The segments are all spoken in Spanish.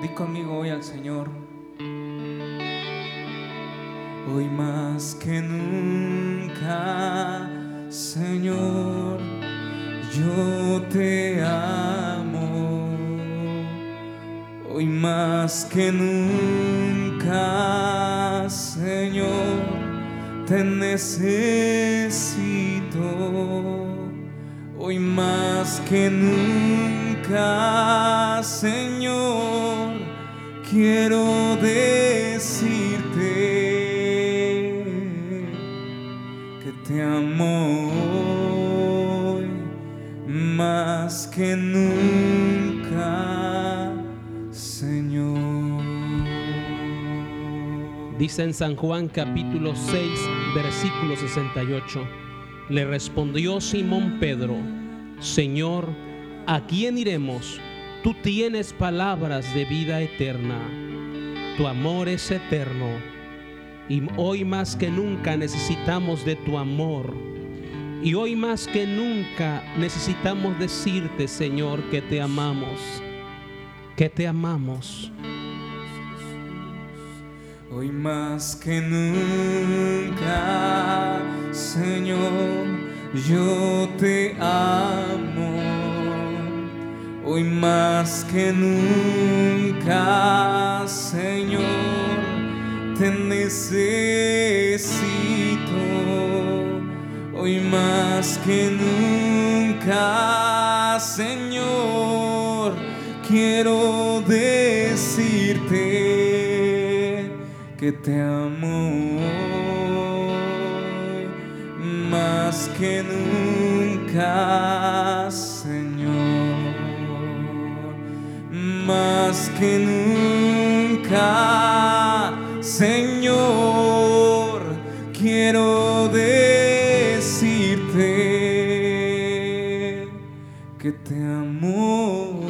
Di conmigo hoy al Señor. Hoy más que nunca, Señor, yo te amo. Hoy más que nunca, Señor, te necesito. Hoy más que nunca, Señor, quiero decirte que te amo más que nunca, Señor. Dice en San Juan capítulo 6, versículo 68. Le respondió Simón Pedro, Señor, ¿a quién iremos? Tú tienes palabras de vida eterna. Tu amor es eterno. Y hoy más que nunca necesitamos de tu amor. Y hoy más que nunca necesitamos decirte, Señor, que te amamos. Que te amamos. Hoy más que nunca, Señor, yo te amo. Hoy más que nunca, Señor, te necesito. Hoy más que nunca, Señor, quiero decirte que te amo más que nunca, más que nunca, Señor, quiero decirte que te amo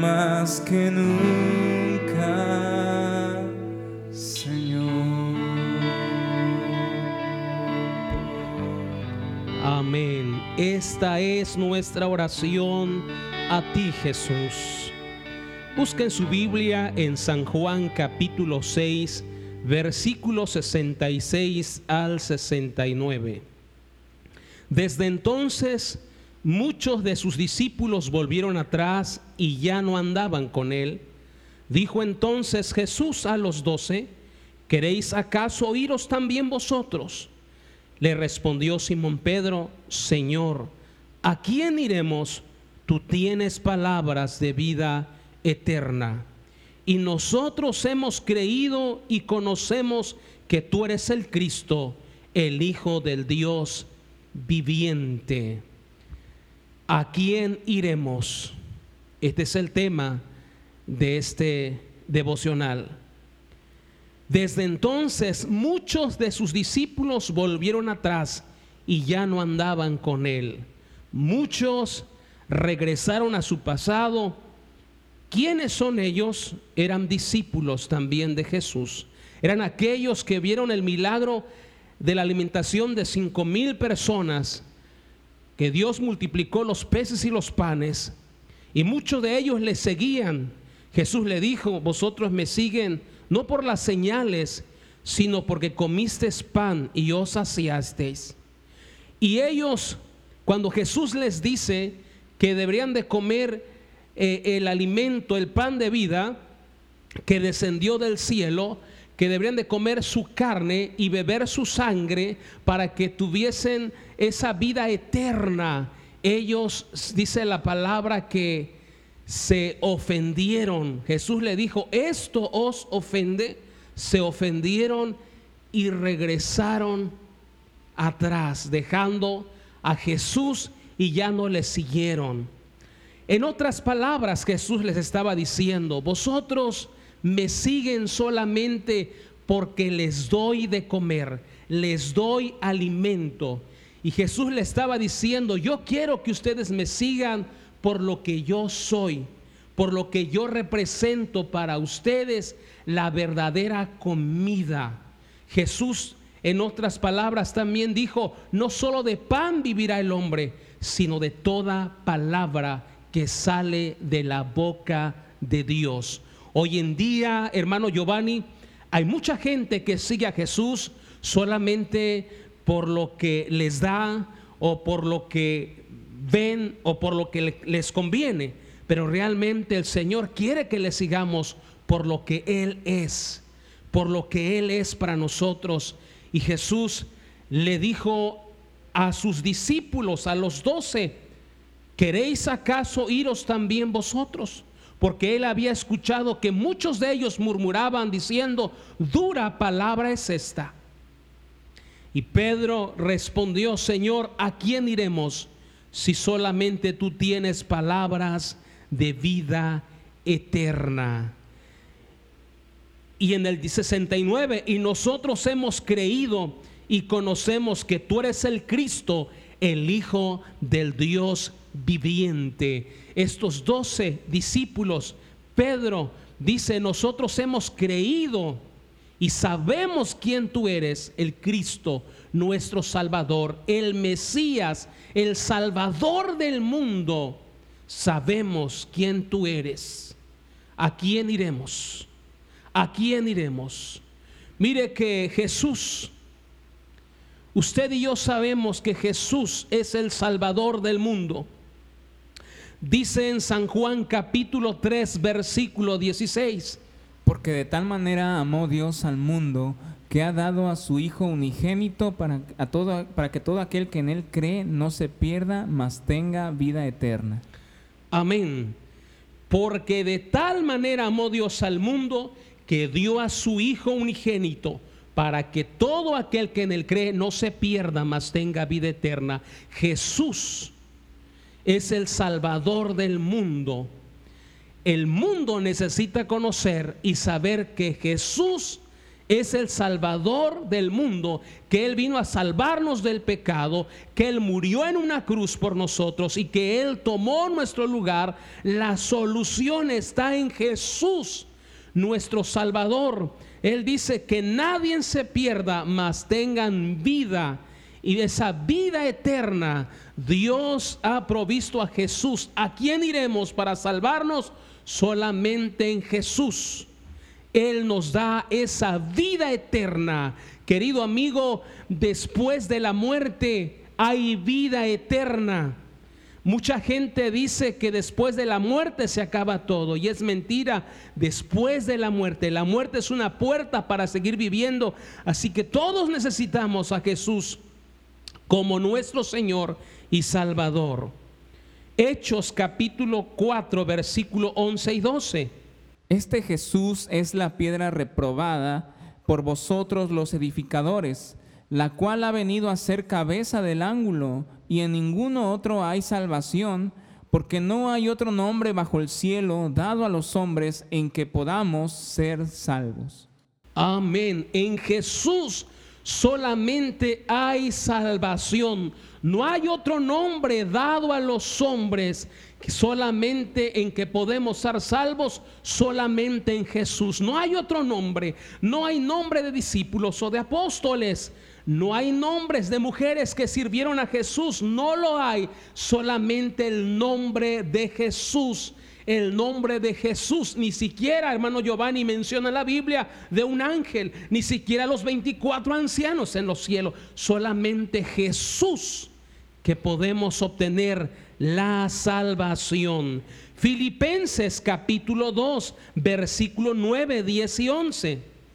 más que nunca, Señor. Amén. Esta es nuestra oración a ti, Jesús. Busquen su Biblia en San Juan capítulo 6, versículos 66 al 69. Desde entonces muchos de sus discípulos volvieron atrás y ya no andaban con él. Dijo entonces Jesús a los doce, ¿queréis acaso iros también vosotros? Le respondió Simón Pedro, Señor, ¿a quién iremos? Tú tienes palabras de vida eterna. Y nosotros hemos creído y conocemos que tú eres el Cristo, el Hijo del Dios viviente. ¿A quién iremos? Este es el tema de este devocional. Desde entonces muchos de sus discípulos volvieron atrás y ya no andaban con él. Muchos regresaron a su pasado. ¿Quiénes son ellos? Eran discípulos también de Jesús. Eran aquellos que vieron el milagro de la alimentación de cinco mil personas, que Dios multiplicó los peces y los panes, y muchos de ellos le seguían. Jesús le dijo, vosotros me siguen no por las señales, sino porque comisteis pan y os saciasteis. Y ellos, cuando Jesús les dice que deberían de comer eh, el alimento, el pan de vida, que descendió del cielo, que deberían de comer su carne y beber su sangre para que tuviesen esa vida eterna. Ellos, dice la palabra, que se ofendieron. Jesús le dijo, esto os ofende. Se ofendieron y regresaron atrás, dejando a Jesús y ya no le siguieron. En otras palabras, Jesús les estaba diciendo, vosotros me siguen solamente porque les doy de comer, les doy alimento. Y Jesús le estaba diciendo, yo quiero que ustedes me sigan por lo que yo soy, por lo que yo represento para ustedes la verdadera comida. Jesús, en otras palabras, también dijo, no solo de pan vivirá el hombre, sino de toda palabra que sale de la boca de Dios. Hoy en día, hermano Giovanni, hay mucha gente que sigue a Jesús solamente por lo que les da o por lo que ven o por lo que les conviene, pero realmente el Señor quiere que le sigamos por lo que Él es, por lo que Él es para nosotros. Y Jesús le dijo a sus discípulos, a los doce, ¿queréis acaso iros también vosotros? Porque él había escuchado que muchos de ellos murmuraban diciendo, dura palabra es esta. Y Pedro respondió, Señor, ¿a quién iremos si solamente tú tienes palabras de vida eterna? Y en el 69, y nosotros hemos creído y conocemos que tú eres el Cristo, el Hijo del Dios viviente. Estos doce discípulos, Pedro dice, nosotros hemos creído y sabemos quién tú eres, el Cristo, nuestro Salvador, el Mesías, el Salvador del mundo. Sabemos quién tú eres. ¿A quién iremos? ¿A quién iremos? Mire que Jesús, usted y yo sabemos que Jesús es el Salvador del mundo. Dice en San Juan capítulo 3 versículo 16. Porque de tal manera amó Dios al mundo que ha dado a su Hijo unigénito para, a todo, para que todo aquel que en Él cree no se pierda, mas tenga vida eterna. Amén. Porque de tal manera amó Dios al mundo que dio a su Hijo unigénito para que todo aquel que en Él cree no se pierda, mas tenga vida eterna. Jesús es el Salvador del mundo el mundo necesita conocer y saber que Jesús es el Salvador del mundo, que Él vino a salvarnos del pecado, que Él murió en una cruz por nosotros y que Él tomó nuestro lugar. La solución está en Jesús, nuestro Salvador. Él dice que nadie se pierda, mas tengan vida. Y esa vida eterna Dios ha provisto a Jesús. ¿A quién iremos para salvarnos? solamente en Jesús. Él nos da esa vida eterna. Querido amigo, después de la muerte hay vida eterna. Mucha gente dice que después de la muerte se acaba todo y es mentira. Después de la muerte, la muerte es una puerta para seguir viviendo. Así que todos necesitamos a Jesús como nuestro Señor y Salvador. Hechos capítulo 4, versículo 11 y 12. Este Jesús es la piedra reprobada por vosotros los edificadores, la cual ha venido a ser cabeza del ángulo, y en ninguno otro hay salvación, porque no hay otro nombre bajo el cielo dado a los hombres en que podamos ser salvos. Amén. En Jesús solamente hay salvación. No hay otro nombre dado a los hombres solamente en que podemos ser salvos, solamente en Jesús. No hay otro nombre. No hay nombre de discípulos o de apóstoles. No hay nombres de mujeres que sirvieron a Jesús. No lo hay. Solamente el nombre de Jesús el nombre de Jesús. Ni siquiera, hermano Giovanni, menciona la Biblia de un ángel, ni siquiera los 24 ancianos en los cielos, solamente Jesús que podemos obtener la salvación. Filipenses capítulo 2, versículo 9, 10 y 11.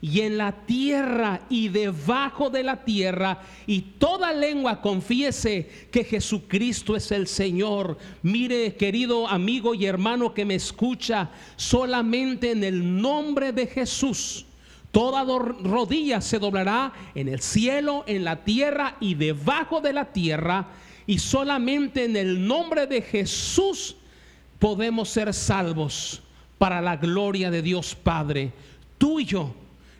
y en la tierra y debajo de la tierra, y toda lengua confiese que Jesucristo es el Señor. Mire, querido amigo y hermano que me escucha, solamente en el nombre de Jesús. Toda rodilla se doblará en el cielo, en la tierra y debajo de la tierra. Y solamente en el nombre de Jesús podemos ser salvos para la gloria de Dios Padre. Tú y yo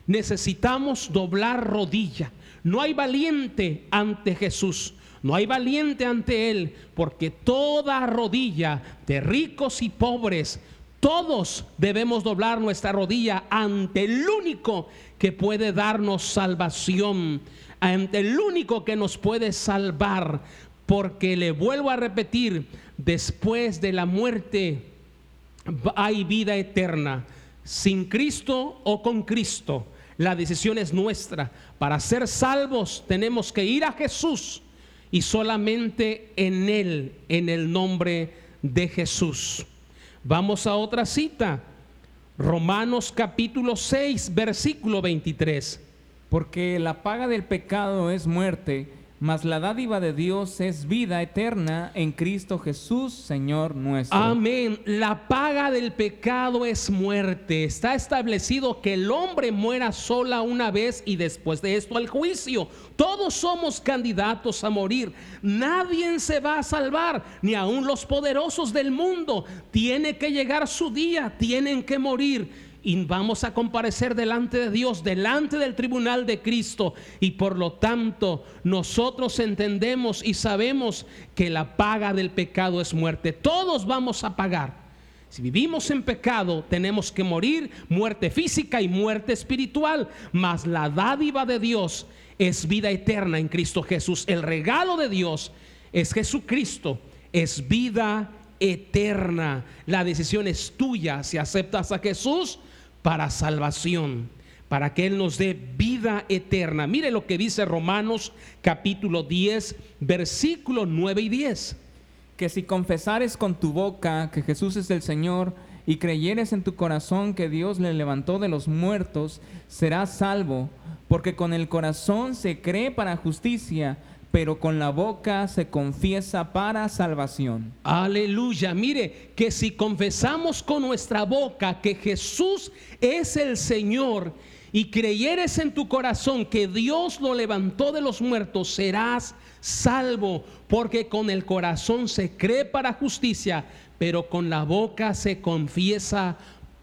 necesitamos doblar rodilla. No hay valiente ante Jesús. No hay valiente ante Él, porque toda rodilla de ricos y pobres, todos debemos doblar nuestra rodilla ante el único que puede darnos salvación, ante el único que nos puede salvar, porque le vuelvo a repetir, después de la muerte hay vida eterna, sin Cristo o con Cristo. La decisión es nuestra. Para ser salvos tenemos que ir a Jesús y solamente en Él, en el nombre de Jesús. Vamos a otra cita. Romanos capítulo 6, versículo 23. Porque la paga del pecado es muerte mas la dádiva de Dios es vida eterna en Cristo Jesús, Señor nuestro. Amén. La paga del pecado es muerte. Está establecido que el hombre muera sola una vez y después de esto al juicio. Todos somos candidatos a morir. Nadie se va a salvar, ni aun los poderosos del mundo. Tiene que llegar su día, tienen que morir y vamos a comparecer delante de Dios, delante del tribunal de Cristo. Y por lo tanto nosotros entendemos y sabemos que la paga del pecado es muerte. Todos vamos a pagar. Si vivimos en pecado, tenemos que morir, muerte física y muerte espiritual. Mas la dádiva de Dios es vida eterna en Cristo Jesús. El regalo de Dios es Jesucristo, es vida eterna. La decisión es tuya. Si aceptas a Jesús, para salvación, para que Él nos dé vida eterna. Mire lo que dice Romanos capítulo 10, versículo 9 y 10. Que si confesares con tu boca que Jesús es el Señor y creyeres en tu corazón que Dios le levantó de los muertos, serás salvo, porque con el corazón se cree para justicia pero con la boca se confiesa para salvación. Aleluya. Mire, que si confesamos con nuestra boca que Jesús es el Señor y creyeres en tu corazón que Dios lo levantó de los muertos, serás salvo, porque con el corazón se cree para justicia, pero con la boca se confiesa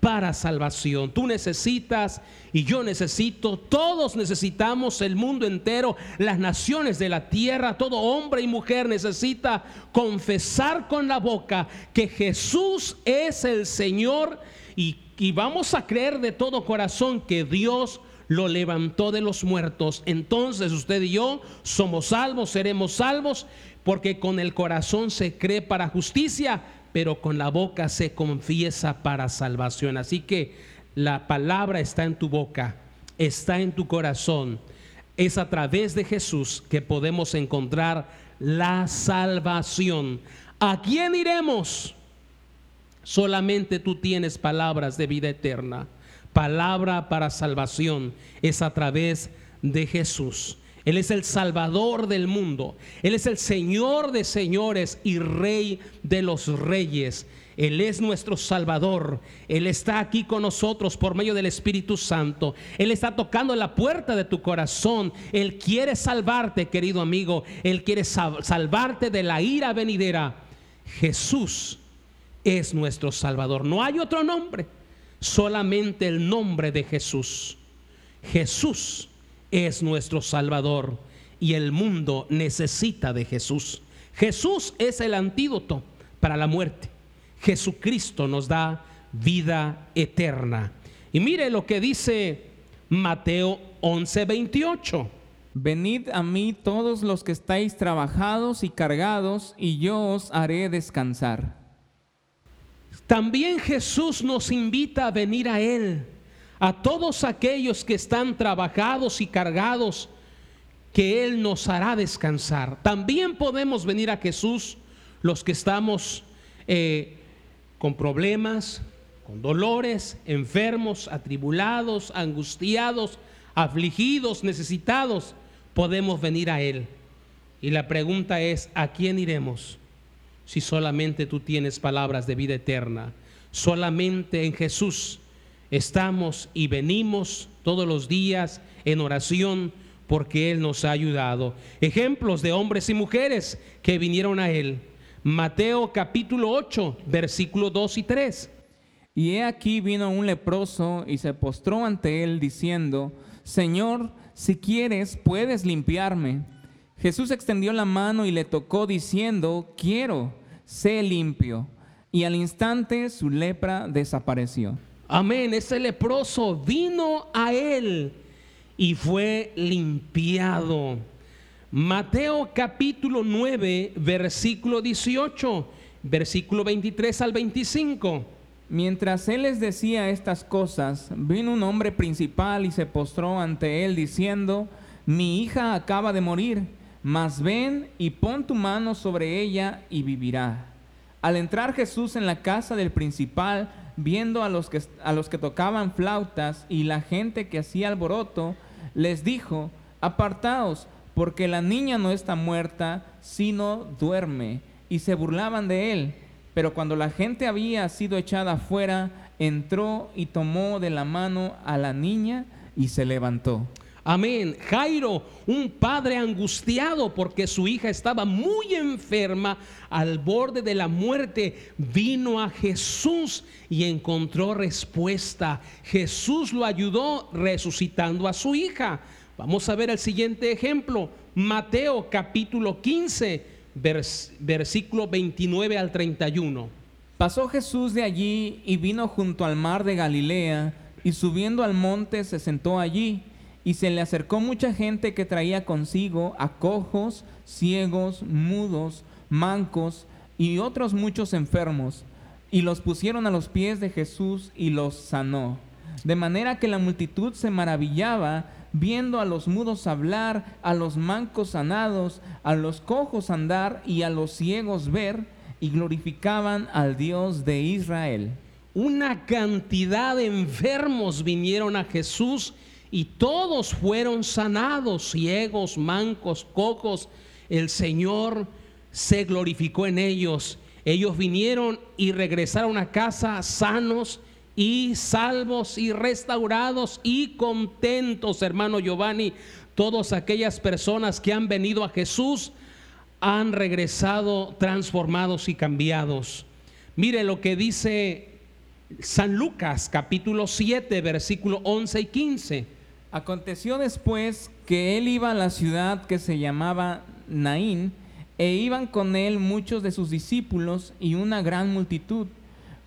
para salvación. Tú necesitas y yo necesito, todos necesitamos, el mundo entero, las naciones de la tierra, todo hombre y mujer necesita confesar con la boca que Jesús es el Señor y, y vamos a creer de todo corazón que Dios lo levantó de los muertos. Entonces usted y yo somos salvos, seremos salvos, porque con el corazón se cree para justicia pero con la boca se confiesa para salvación. Así que la palabra está en tu boca, está en tu corazón. Es a través de Jesús que podemos encontrar la salvación. ¿A quién iremos? Solamente tú tienes palabras de vida eterna. Palabra para salvación es a través de Jesús. Él es el Salvador del mundo. Él es el Señor de señores y Rey de los reyes. Él es nuestro Salvador. Él está aquí con nosotros por medio del Espíritu Santo. Él está tocando la puerta de tu corazón. Él quiere salvarte, querido amigo. Él quiere salvarte de la ira venidera. Jesús es nuestro Salvador. No hay otro nombre, solamente el nombre de Jesús. Jesús es nuestro Salvador y el mundo necesita de Jesús. Jesús es el antídoto para la muerte. Jesucristo nos da vida eterna. Y mire lo que dice Mateo 11:28. Venid a mí todos los que estáis trabajados y cargados, y yo os haré descansar. También Jesús nos invita a venir a Él a todos aquellos que están trabajados y cargados, que Él nos hará descansar. También podemos venir a Jesús los que estamos eh, con problemas, con dolores, enfermos, atribulados, angustiados, afligidos, necesitados, podemos venir a Él. Y la pregunta es, ¿a quién iremos? Si solamente tú tienes palabras de vida eterna, solamente en Jesús estamos y venimos todos los días en oración porque Él nos ha ayudado. Ejemplos de hombres y mujeres que vinieron a Él. Mateo capítulo 8, versículos 2 y 3. Y he aquí vino un leproso y se postró ante él diciendo, Señor, si quieres, puedes limpiarme. Jesús extendió la mano y le tocó diciendo, quiero, sé limpio. Y al instante su lepra desapareció. Amén. Ese leproso vino a él y fue limpiado. Mateo capítulo 9, versículo 18, versículo 23 al 25. Mientras él les decía estas cosas, vino un hombre principal y se postró ante él diciendo, mi hija acaba de morir, mas ven y pon tu mano sobre ella y vivirá. Al entrar Jesús en la casa del principal, viendo a los que, a los que tocaban flautas y la gente que hacía alboroto, les dijo, apartaos, porque la niña no está muerta, sino duerme. Y se burlaban de él. Pero cuando la gente había sido echada afuera, entró y tomó de la mano a la niña y se levantó. Amén. Jairo, un padre angustiado porque su hija estaba muy enferma al borde de la muerte, vino a Jesús y encontró respuesta. Jesús lo ayudó resucitando a su hija. Vamos a ver el siguiente ejemplo. Mateo capítulo 15 versículo 29 al 31. Pasó Jesús de allí y vino junto al mar de Galilea, y subiendo al monte se sentó allí, y se le acercó mucha gente que traía consigo a cojos, ciegos, mudos, mancos y otros muchos enfermos, y los pusieron a los pies de Jesús y los sanó. De manera que la multitud se maravillaba viendo a los mudos hablar, a los mancos sanados, a los cojos andar y a los ciegos ver, y glorificaban al Dios de Israel. Una cantidad de enfermos vinieron a Jesús y todos fueron sanados, ciegos, mancos, cojos. El Señor se glorificó en ellos. Ellos vinieron y regresaron a casa sanos y salvos y restaurados y contentos, hermano Giovanni. Todas aquellas personas que han venido a Jesús han regresado transformados y cambiados. Mire lo que dice San Lucas capítulo 7 versículo 11 y 15. Aconteció después que él iba a la ciudad que se llamaba Naín e iban con él muchos de sus discípulos y una gran multitud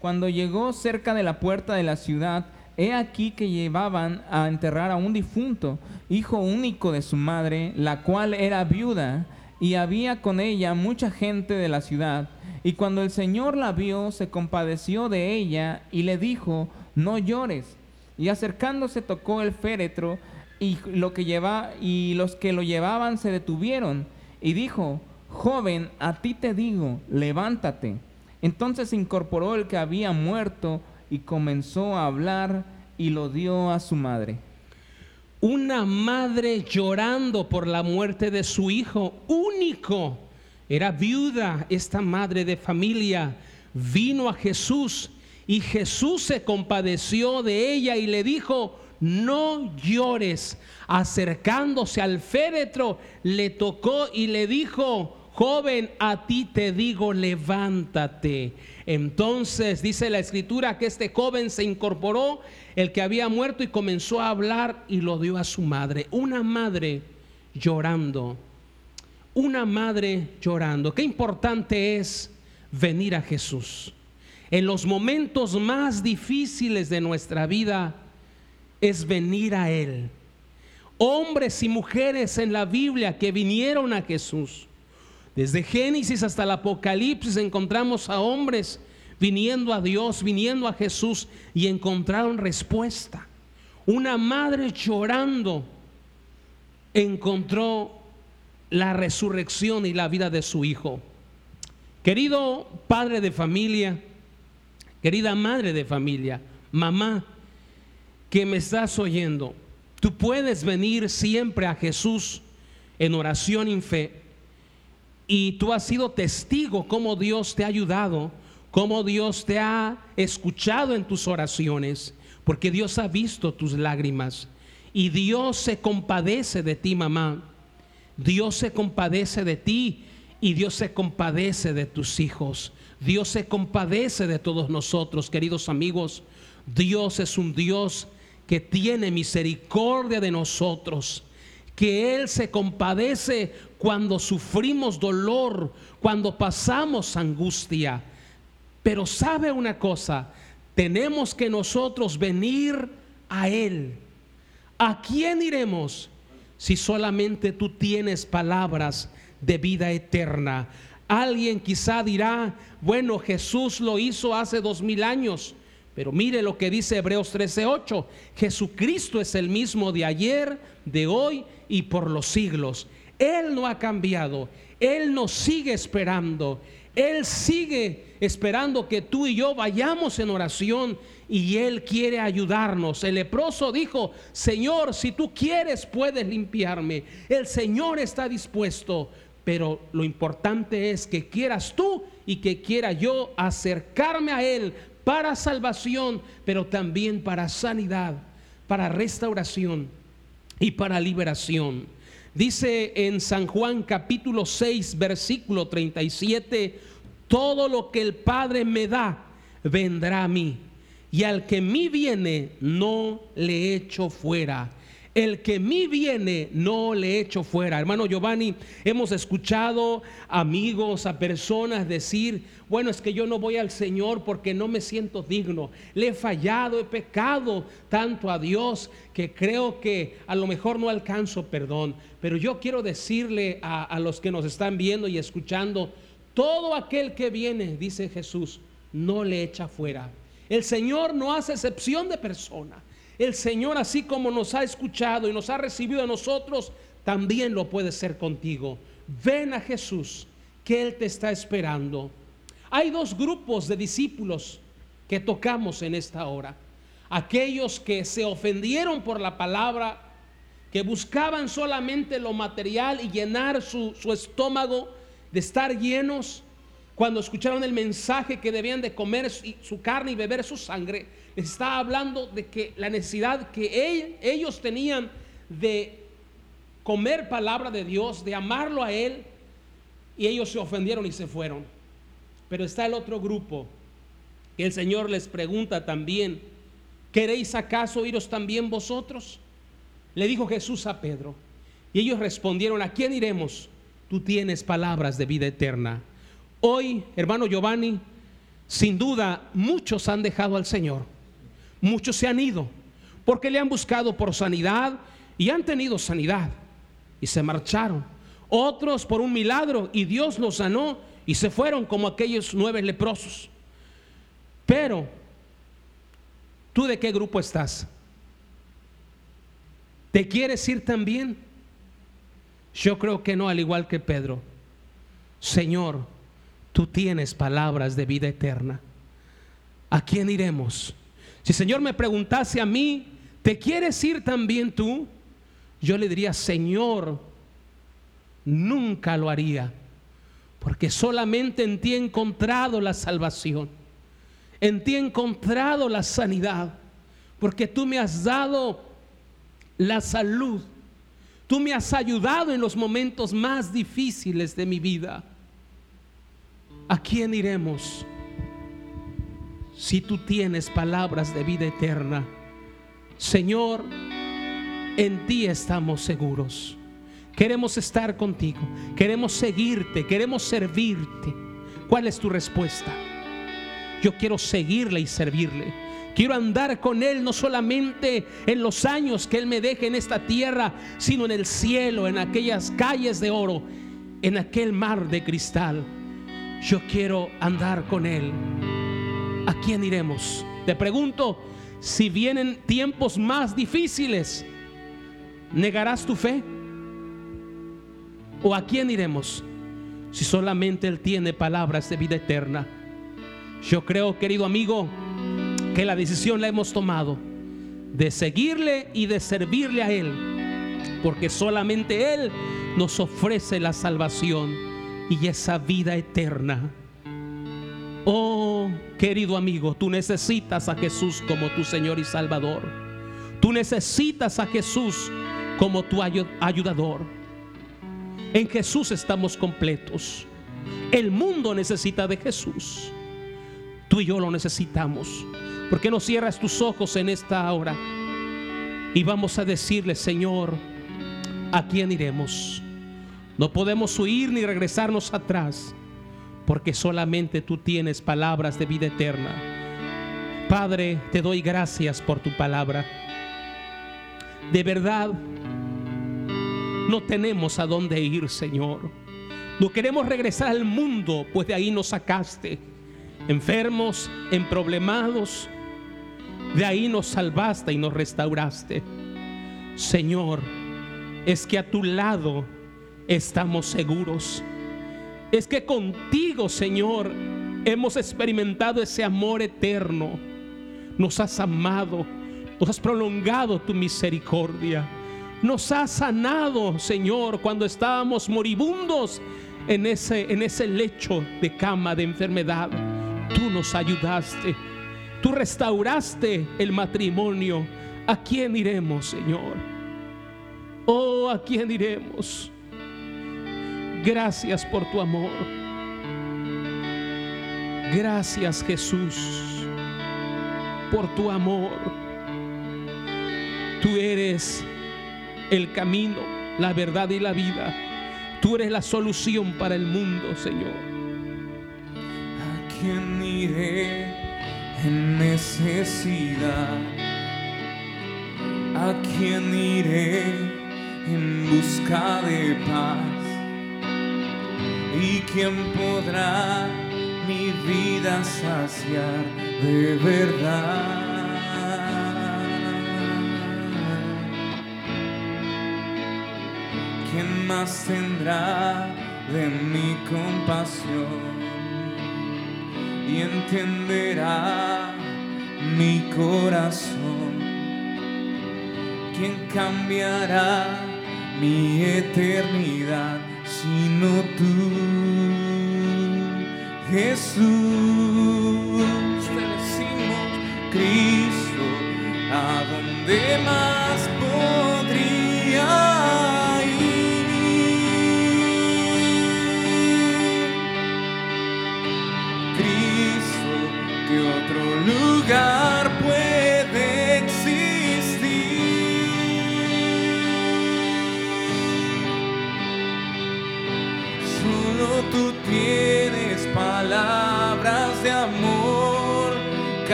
cuando llegó cerca de la puerta de la ciudad, he aquí que llevaban a enterrar a un difunto, hijo único de su madre, la cual era viuda, y había con ella mucha gente de la ciudad. Y cuando el Señor la vio, se compadeció de ella y le dijo, no llores. Y acercándose tocó el féretro y, lo que lleva, y los que lo llevaban se detuvieron. Y dijo, joven, a ti te digo, levántate. Entonces incorporó el que había muerto y comenzó a hablar y lo dio a su madre. Una madre llorando por la muerte de su hijo único. Era viuda esta madre de familia. Vino a Jesús y Jesús se compadeció de ella y le dijo, no llores. Acercándose al féretro, le tocó y le dijo, joven, a ti te digo, levántate. Entonces dice la escritura que este joven se incorporó, el que había muerto, y comenzó a hablar y lo dio a su madre. Una madre llorando. Una madre llorando. Qué importante es venir a Jesús. En los momentos más difíciles de nuestra vida es venir a Él. Hombres y mujeres en la Biblia que vinieron a Jesús desde Génesis hasta el Apocalipsis encontramos a hombres viniendo a Dios, viniendo a Jesús y encontraron respuesta. Una madre llorando encontró la resurrección y la vida de su hijo. Querido padre de familia, querida madre de familia, mamá, que me estás oyendo, tú puedes venir siempre a Jesús en oración y fe y tú has sido testigo cómo Dios te ha ayudado, cómo Dios te ha escuchado en tus oraciones, porque Dios ha visto tus lágrimas. Y Dios se compadece de ti, mamá. Dios se compadece de ti. Y Dios se compadece de tus hijos. Dios se compadece de todos nosotros, queridos amigos. Dios es un Dios que tiene misericordia de nosotros, que Él se compadece cuando sufrimos dolor, cuando pasamos angustia. Pero sabe una cosa, tenemos que nosotros venir a Él. ¿A quién iremos si solamente tú tienes palabras de vida eterna? Alguien quizá dirá, bueno, Jesús lo hizo hace dos mil años. Pero mire lo que dice Hebreos 13:8. Jesucristo es el mismo de ayer, de hoy y por los siglos. Él no ha cambiado. Él nos sigue esperando. Él sigue esperando que tú y yo vayamos en oración y Él quiere ayudarnos. El leproso dijo, Señor, si tú quieres puedes limpiarme. El Señor está dispuesto, pero lo importante es que quieras tú y que quiera yo acercarme a Él para salvación, pero también para sanidad, para restauración y para liberación. Dice en San Juan capítulo 6, versículo 37, todo lo que el Padre me da vendrá a mí, y al que mí viene no le echo fuera el que mí viene no le echo fuera. Hermano Giovanni, hemos escuchado amigos, a personas decir, bueno, es que yo no voy al Señor porque no me siento digno. Le he fallado, he pecado tanto a Dios que creo que a lo mejor no alcanzo perdón. Pero yo quiero decirle a, a los que nos están viendo y escuchando, todo aquel que viene, dice Jesús, no le echa fuera. El Señor no hace excepción de persona. El Señor, así como nos ha escuchado y nos ha recibido a nosotros, también lo puede ser contigo. Ven a Jesús, que Él te está esperando. Hay dos grupos de discípulos que tocamos en esta hora. Aquellos que se ofendieron por la palabra, que buscaban solamente lo material y llenar su, su estómago de estar llenos cuando escucharon el mensaje que debían de comer su carne y beber su sangre, está hablando de que la necesidad que ellos tenían de comer palabra de Dios, de amarlo a Él, y ellos se ofendieron y se fueron. Pero está el otro grupo, que el Señor les pregunta también, ¿queréis acaso iros también vosotros? Le dijo Jesús a Pedro, y ellos respondieron, ¿a quién iremos? Tú tienes palabras de vida eterna. Hoy, hermano Giovanni, sin duda muchos han dejado al Señor. Muchos se han ido porque le han buscado por sanidad y han tenido sanidad y se marcharon. Otros por un milagro y Dios los sanó y se fueron como aquellos nueve leprosos. Pero, ¿tú de qué grupo estás? ¿Te quieres ir también? Yo creo que no, al igual que Pedro. Señor, tú tienes palabras de vida eterna. ¿A quién iremos? Si el Señor me preguntase a mí, ¿te quieres ir también tú? Yo le diría, Señor, nunca lo haría, porque solamente en ti he encontrado la salvación, en ti he encontrado la sanidad, porque tú me has dado la salud, tú me has ayudado en los momentos más difíciles de mi vida. ¿A quién iremos? Si tú tienes palabras de vida eterna, Señor, en ti estamos seguros. Queremos estar contigo, queremos seguirte, queremos servirte. ¿Cuál es tu respuesta? Yo quiero seguirle y servirle. Quiero andar con Él no solamente en los años que Él me deje en esta tierra, sino en el cielo, en aquellas calles de oro, en aquel mar de cristal yo quiero andar con Él. ¿A quién iremos? Te pregunto, si vienen tiempos más difíciles, ¿negarás tu fe? ¿O a quién iremos? Si solamente Él tiene palabras de vida eterna. Yo creo, querido amigo, que la decisión la hemos tomado de seguirle y de servirle a Él, porque solamente Él nos ofrece la salvación y esa vida eterna. Oh, querido amigo, tú necesitas a Jesús como tu Señor y Salvador. Tú necesitas a Jesús como tu ayudador. En Jesús estamos completos. El mundo necesita de Jesús. Tú y yo lo necesitamos. ¿Por qué no cierras tus ojos en esta hora? Y vamos a decirle, Señor, ¿a quién iremos? No podemos huir ni regresarnos atrás, porque solamente tú tienes palabras de vida eterna. Padre, te doy gracias por tu palabra. De verdad, no tenemos a dónde ir, Señor. No queremos regresar al mundo, pues de ahí nos sacaste. Enfermos, emproblemados, de ahí nos salvaste y nos restauraste. Señor, es que a tu lado estamos seguros. Es que contigo, Señor, hemos experimentado ese amor eterno. Nos has amado, nos has prolongado tu misericordia. Nos has sanado, Señor, cuando estábamos moribundos en ese, en ese lecho de cama de enfermedad. Tú nos ayudaste. Tú restauraste el matrimonio. ¿A quién iremos, Señor? Oh, ¿a quién iremos? Gracias por tu amor. Gracias, Jesús, por tu amor. Tú eres el camino, la verdad y la vida. Tú eres la solución para el mundo, Señor. ¿A quién iré en necesidad? ¿A quién iré en busca de paz? ¿Y quién podrá mi vida saciar de verdad? ¿Quién más tendrá de mi compasión y entenderá mi corazón? ¿Quién cambiará mi eternidad sino tú, Jesús? Te decimos, Cristo, ¿a dónde más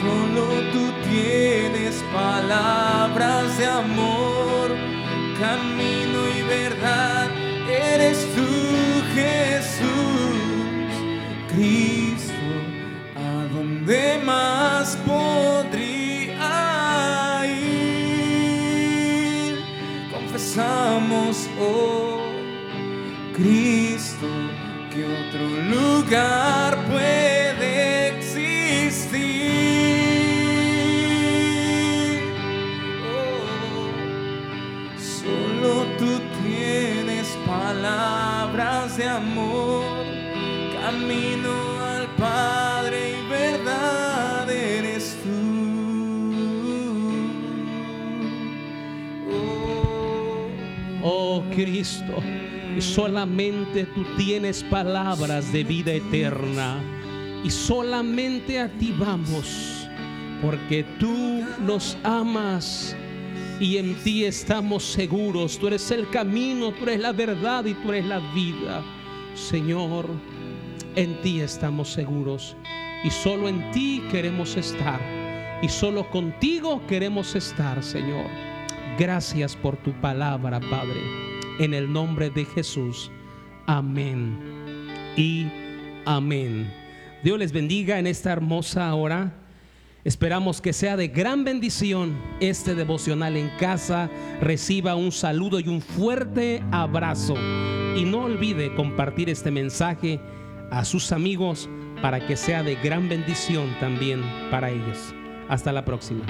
Solo tú tienes palabras de amor, camino y verdad. Eres tú, Jesús, Cristo. ¿A dónde más podría ir? Confesamos hoy, Cristo, que otro lugar Cristo, solamente tú tienes palabras de vida eterna y solamente a ti vamos, porque tú nos amas y en ti estamos seguros. Tú eres el camino, tú eres la verdad y tú eres la vida. Señor, en ti estamos seguros y solo en ti queremos estar y solo contigo queremos estar, Señor. Gracias por tu palabra, Padre. En el nombre de Jesús. Amén. Y amén. Dios les bendiga en esta hermosa hora. Esperamos que sea de gran bendición este devocional en casa. Reciba un saludo y un fuerte abrazo. Y no olvide compartir este mensaje a sus amigos para que sea de gran bendición también para ellos. Hasta la próxima.